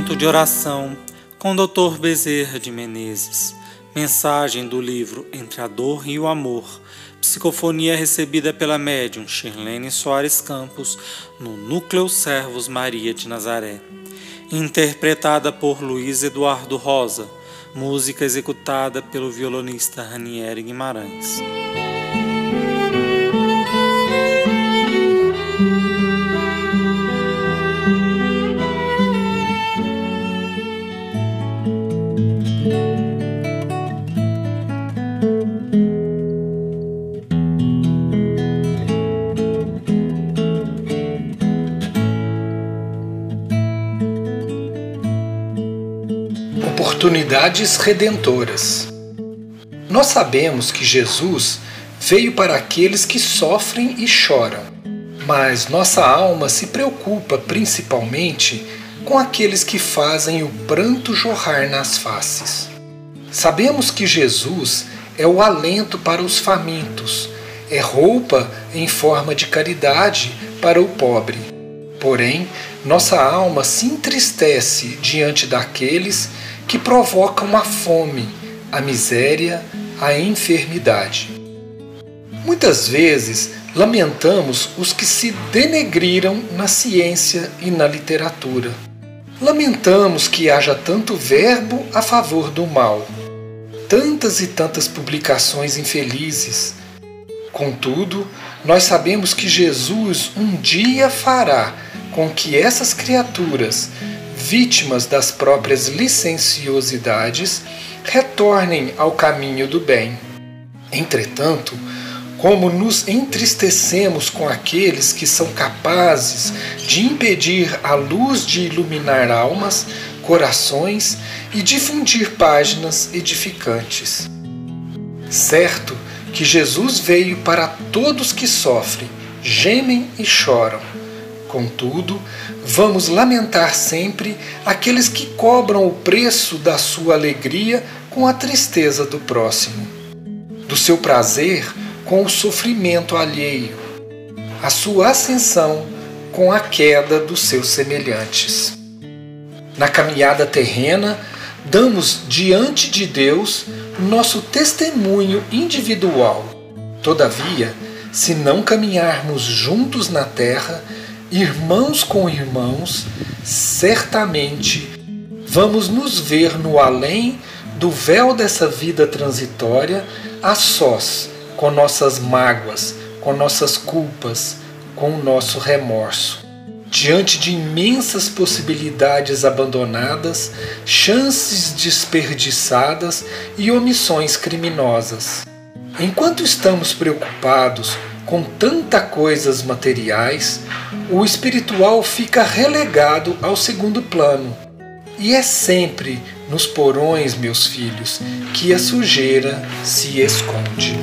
de oração com Dr. Bezerra de Menezes. Mensagem do livro Entre a Dor e o Amor. Psicofonia recebida pela médium Shirlene Soares Campos no Núcleo Servos Maria de Nazaré. Interpretada por Luiz Eduardo Rosa. Música executada pelo violonista Ranieri Guimarães. Oportunidades redentoras. Nós sabemos que Jesus veio para aqueles que sofrem e choram, mas nossa alma se preocupa principalmente com aqueles que fazem o pranto jorrar nas faces. Sabemos que Jesus é o alento para os famintos, é roupa em forma de caridade para o pobre. Porém, nossa alma se entristece diante daqueles que provocam a fome, a miséria, a enfermidade. Muitas vezes lamentamos os que se denegriram na ciência e na literatura. Lamentamos que haja tanto verbo a favor do mal, tantas e tantas publicações infelizes. Contudo, nós sabemos que Jesus um dia fará com que essas criaturas vítimas das próprias licenciosidades, retornem ao caminho do bem. Entretanto, como nos entristecemos com aqueles que são capazes de impedir a luz de iluminar almas, corações e difundir páginas edificantes. Certo que Jesus veio para todos que sofrem, gemem e choram Contudo, vamos lamentar sempre aqueles que cobram o preço da sua alegria com a tristeza do próximo, do seu prazer com o sofrimento alheio, a sua ascensão com a queda dos seus semelhantes. Na caminhada terrena, damos diante de Deus nosso testemunho individual. Todavia, se não caminharmos juntos na terra, irmãos com irmãos, certamente vamos nos ver no além do véu dessa vida transitória, a sós, com nossas mágoas, com nossas culpas, com o nosso remorso. Diante de imensas possibilidades abandonadas, chances desperdiçadas e omissões criminosas. Enquanto estamos preocupados com tantas coisas materiais, o espiritual fica relegado ao segundo plano. E é sempre nos porões, meus filhos, que a sujeira se esconde.